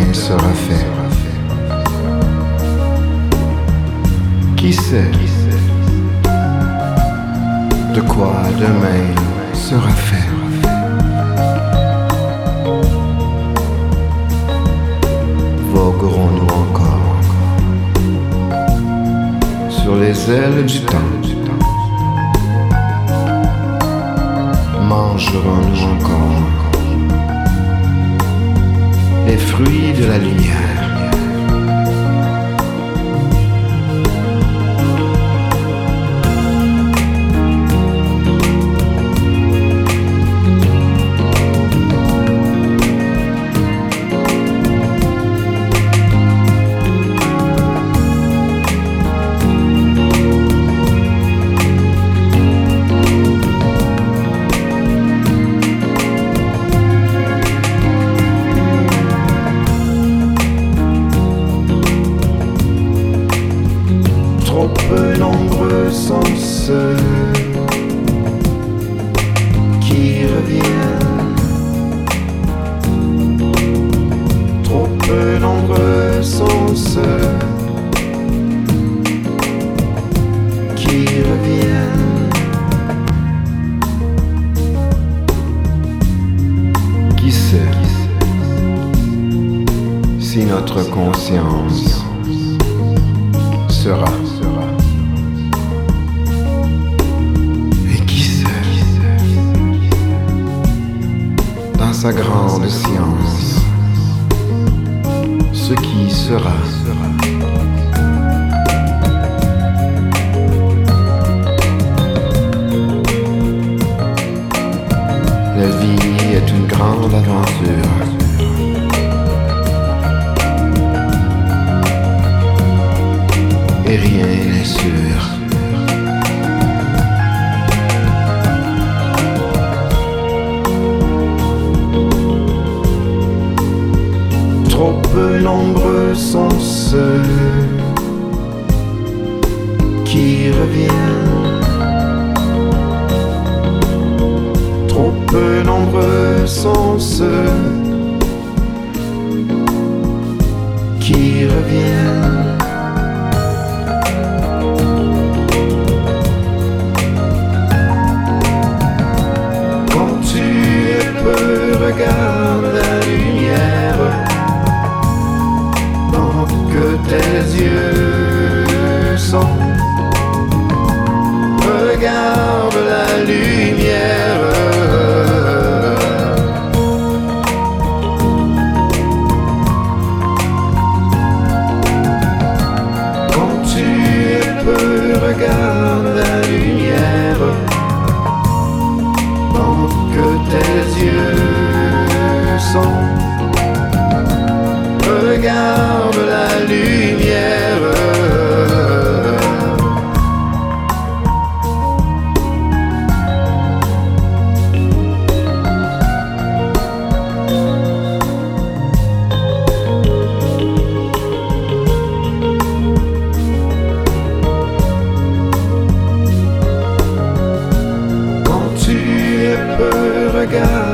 demain sera fait. Qui sait de quoi demain sera fait. Voguerons-nous encore sur les ailes du temps? Les fruits de la lumière notre conscience sera. Et qui sait, dans sa grande science, ce qui sera. La Trop peu nombreux sont ceux qui reviennent. Trop peu nombreux sont ceux qui reviennent. forgot